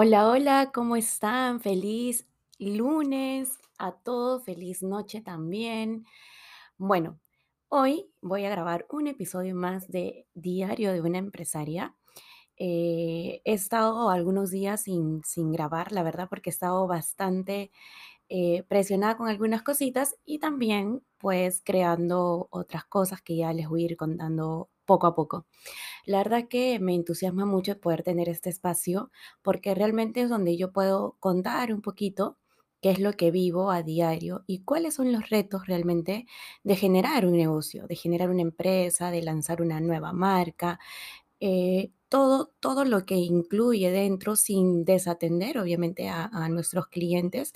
Hola, hola, ¿cómo están? Feliz lunes a todos, feliz noche también. Bueno, hoy voy a grabar un episodio más de Diario de una empresaria. Eh, he estado algunos días sin, sin grabar, la verdad, porque he estado bastante eh, presionada con algunas cositas y también pues creando otras cosas que ya les voy a ir contando poco a poco. La verdad que me entusiasma mucho poder tener este espacio porque realmente es donde yo puedo contar un poquito qué es lo que vivo a diario y cuáles son los retos realmente de generar un negocio, de generar una empresa, de lanzar una nueva marca, eh, todo, todo lo que incluye dentro sin desatender obviamente a, a nuestros clientes.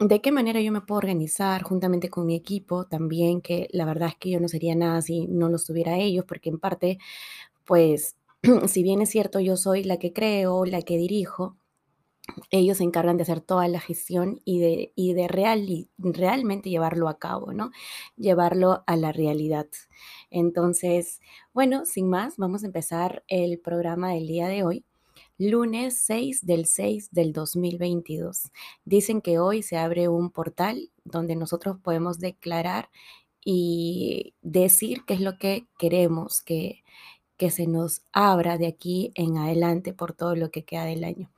¿De qué manera yo me puedo organizar juntamente con mi equipo también? Que la verdad es que yo no sería nada si no los tuviera ellos, porque en parte pues, si bien es cierto, yo soy la que creo, la que dirijo, ellos se encargan de hacer toda la gestión y de, y de real, y realmente llevarlo a cabo, ¿no? Llevarlo a la realidad. Entonces, bueno, sin más, vamos a empezar el programa del día de hoy. Lunes 6 del 6 del 2022. Dicen que hoy se abre un portal donde nosotros podemos declarar y decir qué es lo que queremos que, que se nos abra de aquí en adelante por todo lo que queda del año.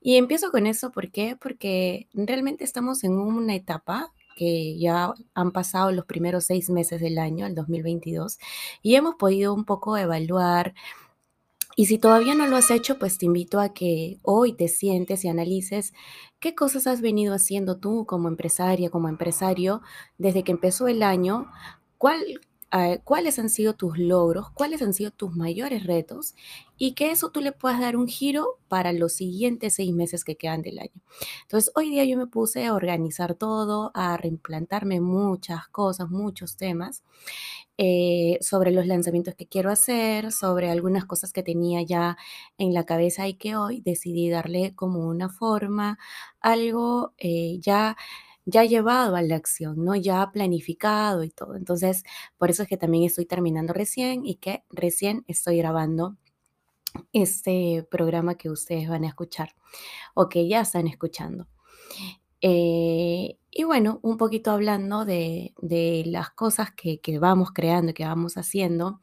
Y empiezo con eso, ¿por qué? Porque realmente estamos en una etapa que ya han pasado los primeros seis meses del año, el 2022, y hemos podido un poco evaluar. Y si todavía no lo has hecho, pues te invito a que hoy te sientes y analices qué cosas has venido haciendo tú como empresaria, como empresario, desde que empezó el año, cuál ah, cuáles han sido tus logros, cuáles han sido tus mayores retos y que eso tú le puedas dar un giro para los siguientes seis meses que quedan del año. Entonces, hoy día yo me puse a organizar todo, a reimplantarme muchas cosas, muchos temas eh, sobre los lanzamientos que quiero hacer, sobre algunas cosas que tenía ya en la cabeza y que hoy decidí darle como una forma, algo eh, ya ya llevado a la acción, ¿no? Ya planificado y todo. Entonces, por eso es que también estoy terminando recién y que recién estoy grabando este programa que ustedes van a escuchar o que ya están escuchando. Eh, y bueno, un poquito hablando de, las cosas que, que vamos creando, que vamos haciendo,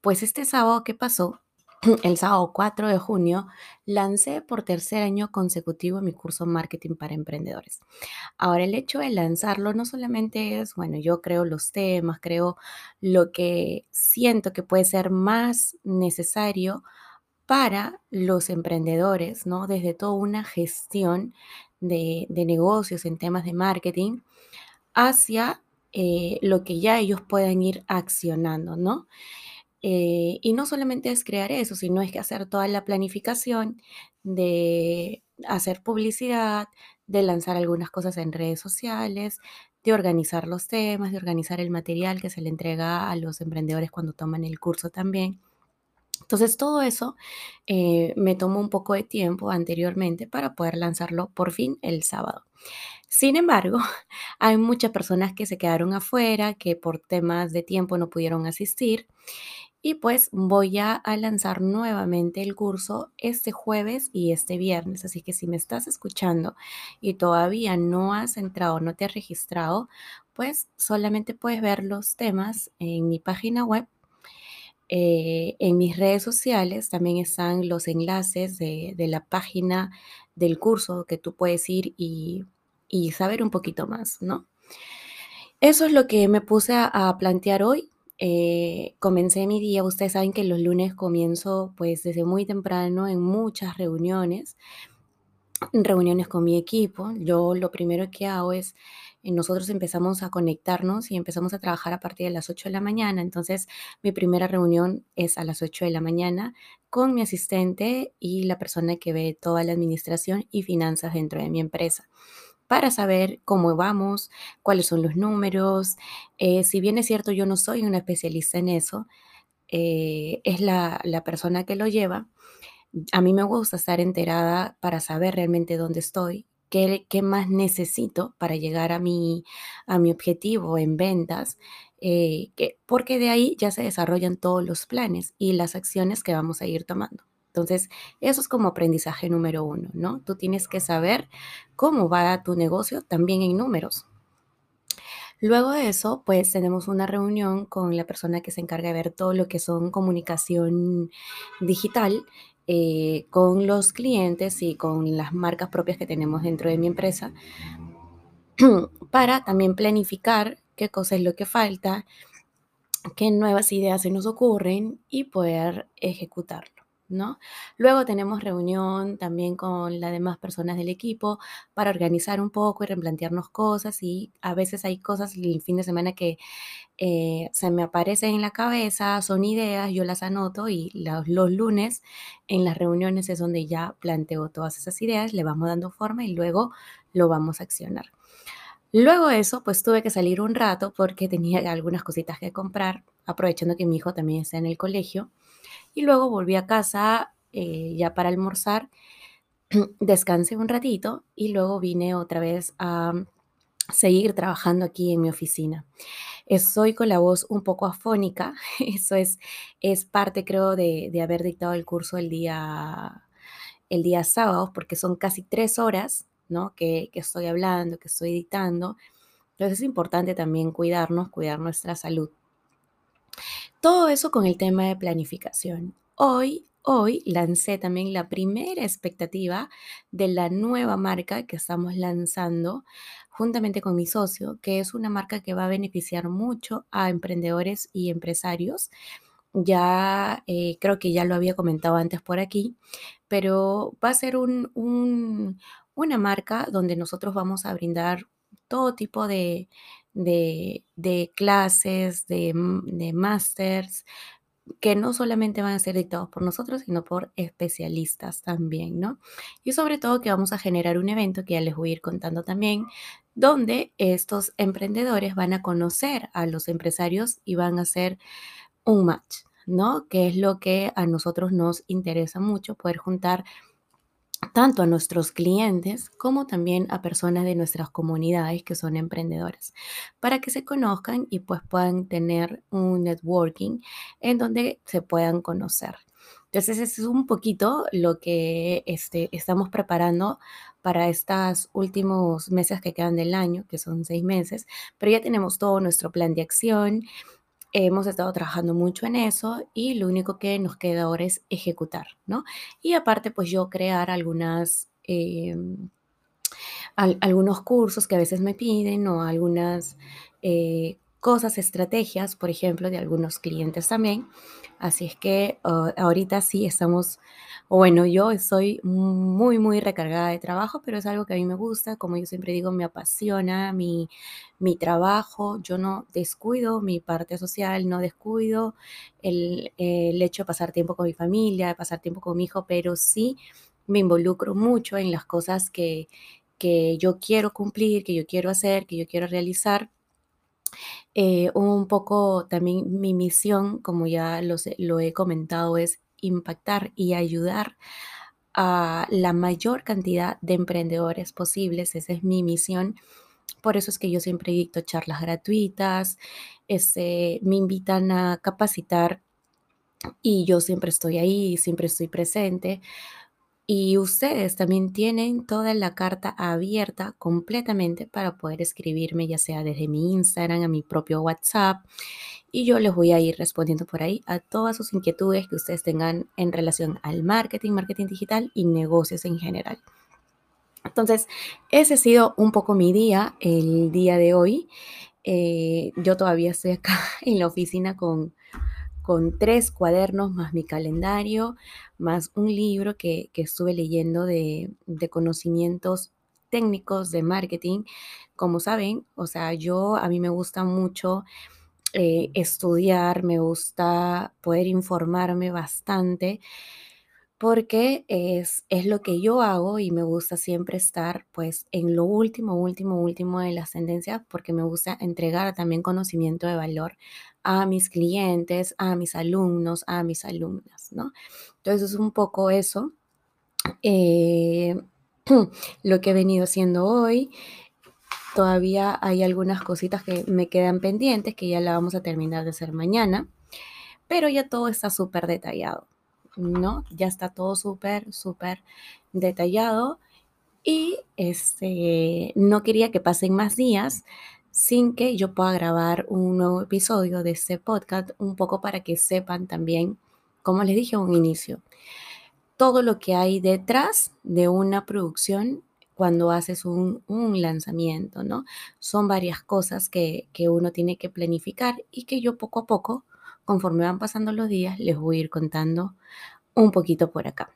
pues este sábado que pasó, el sábado 4 de junio, lancé por tercer año consecutivo mi curso Marketing para Emprendedores. Ahora, el hecho de lanzarlo no solamente es, bueno, yo creo los temas, creo lo que siento que puede ser más necesario para los emprendedores, ¿no? Desde toda una gestión de, negocios en temas de marketing hacia eh, lo que ya ellos puedan ir accionando, ¿no? Eh, y no solamente es crear eso, sino es que hacer toda la planificación de hacer publicidad, de lanzar algunas cosas en redes sociales, de organizar los temas, de organizar el material que se le entrega a los emprendedores cuando toman el curso también. Entonces, todo eso eh, me tomó un poco de tiempo anteriormente para poder lanzarlo por fin el sábado. Sin embargo, hay muchas personas que se quedaron afuera, que por temas de tiempo no pudieron asistir y pues voy a, lanzar nuevamente el curso este jueves y este viernes. Así que si me estás escuchando y todavía no has entrado, no te has registrado, pues solamente puedes ver los temas en mi página web. Eh, en mis redes sociales también están los enlaces de, la página del curso que tú puedes ir y, saber un poquito más, ¿no? Eso es lo que me puse a plantear hoy eh, comencé mi día, ustedes saben que los lunes comienzo pues desde muy temprano en muchas reuniones, reuniones con mi equipo. Yo lo primero que hago es, eh, nosotros empezamos a conectarnos y empezamos a trabajar a partir de las 8 de la mañana. Entonces, mi primera reunión es a las 8 de la mañana con mi asistente y la persona que ve toda la administración y finanzas dentro de mi empresa para saber cómo vamos, cuáles son los números. Eh, si bien es cierto, yo no soy una especialista en eso, eh, es la, persona que lo lleva. A mí me gusta estar enterada para saber realmente dónde estoy, qué, más necesito para llegar a mi, objetivo en ventas, eh, que, porque de ahí ya se desarrollan todos los planes y las acciones que vamos a ir tomando. Entonces, eso es como aprendizaje número uno, ¿no? Tú tienes que saber cómo va tu negocio también en números. Luego de eso, pues tenemos una reunión con la persona que se encarga de ver todo lo que son comunicación digital eh, con los clientes y con las marcas propias que tenemos dentro de mi empresa para también planificar qué cosa es lo que falta, qué nuevas ideas se nos ocurren y poder ejecutarlo. ¿No? Luego tenemos reunión también con las demás personas del equipo para organizar un poco y replantearnos cosas y a veces hay cosas el fin de semana que eh, se me aparecen en la cabeza, son ideas, yo las anoto y los, los lunes en las reuniones es donde ya planteo todas esas ideas, le vamos dando forma y luego lo vamos a accionar. Luego de eso, pues tuve que salir un rato porque tenía algunas cositas que comprar, aprovechando que mi hijo también está en el colegio. Y luego volví a casa eh, ya para almorzar, descansé un ratito y luego vine otra vez a seguir trabajando aquí en mi oficina. Estoy con la voz un poco afónica, eso es, es parte creo de, de haber dictado el curso el día, el día sábado, porque son casi tres horas ¿no? Que, estoy hablando, que estoy editando. Entonces es importante también cuidarnos, cuidar nuestra salud. Todo eso con el tema de planificación. Hoy, hoy lancé también la primera expectativa de la nueva marca que estamos lanzando juntamente con mi socio, que es una marca que va a beneficiar mucho a emprendedores y empresarios. Ya eh, creo que ya lo había comentado antes por aquí, pero va a ser un, una marca donde nosotros vamos a brindar todo tipo de, clases, de, de másters, que no solamente van a ser dictados por nosotros, sino por especialistas también, ¿no? Y sobre todo que vamos a generar un evento que ya les voy a ir contando también, donde estos emprendedores van a conocer a los empresarios y van a hacer un match, ¿no? Que es lo que a nosotros nos interesa mucho, poder juntar tanto a nuestros clientes como también a personas de nuestras comunidades que son emprendedoras, para que se conozcan y pues puedan tener un networking en donde se puedan conocer. Entonces, ese es un poquito lo que este, estamos preparando para estos últimos meses que quedan del año, que son seis meses, pero ya tenemos todo nuestro plan de acción, Hemos estado trabajando mucho en eso y lo único que nos queda ahora es ejecutar, ¿no? Y aparte, pues yo crear algunas, em, algunos cursos que a veces me piden o algunas eh, cosas, estrategias, por ejemplo, de algunos clientes también. Así es que ah, ahorita sí estamos, bueno, yo estoy muy, muy recargada de trabajo, pero es algo que a mí me gusta, como yo siempre digo, me apasiona mi, mi trabajo, yo no descuido mi parte social, no descuido el, el hecho de pasar tiempo con mi familia, de pasar tiempo con mi hijo, pero sí me involucro mucho en las cosas que, que yo quiero cumplir, que yo quiero hacer, que yo quiero realizar eh, un poco también mi misión, como ya lo he comentado, es impactar y ayudar a la mayor cantidad de emprendedores posibles. Esa es mi misión. Por eso es que yo siempre dicto charlas gratuitas, este, me invitan a capacitar y yo siempre estoy ahí, siempre estoy presente y ustedes también tienen toda la carta abierta completamente para poder escribirme, ya sea desde mi Instagram, a mi propio WhatsApp. Y yo les voy a ir respondiendo por ahí a todas sus inquietudes que ustedes tengan en relación al marketing, marketing digital y negocios en general. Entonces, ese ha sido un poco mi día, el día de hoy. Eh, yo todavía estoy acá en la oficina con con tres cuadernos más mi calendario, más un libro que, estuve leyendo de, conocimientos técnicos de marketing. Como saben, o sea, yo a mí me gusta mucho eh, estudiar, me gusta poder informarme bastante porque es, es lo que yo hago y me gusta siempre estar pues en lo último, último, último de las tendencias porque me gusta entregar también conocimiento de valor a mis clientes, a mis alumnos, a mis alumnas, ¿no? Entonces es un poco eso eh, lo que he venido haciendo hoy. Todavía hay algunas cositas que me quedan pendientes que ya la vamos a terminar de hacer mañana, pero ya todo está súper detallado. ¿no? Ya está todo súper, súper detallado y este, no quería que pasen más días sin que yo pueda grabar un nuevo episodio de este podcast, un poco para que sepan también, como les dije a un inicio, todo lo que hay detrás de una producción cuando haces un, lanzamiento, ¿no? Son varias cosas que, que uno tiene que planificar y que yo poco a poco, conforme van pasando los días, les voy a ir contando un poquito por acá.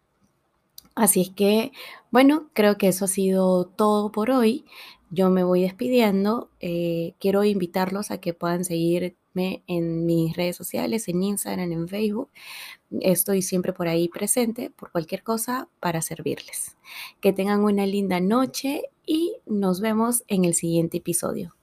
Así es que, bueno, creo que eso ha sido todo por hoy. Yo me voy despidiendo. Eh, quiero invitarlos a que puedan seguirme en mis redes sociales, en Instagram, en Facebook. Estoy siempre por ahí presente por cualquier cosa para servirles. Que tengan una linda noche y nos vemos en el siguiente episodio.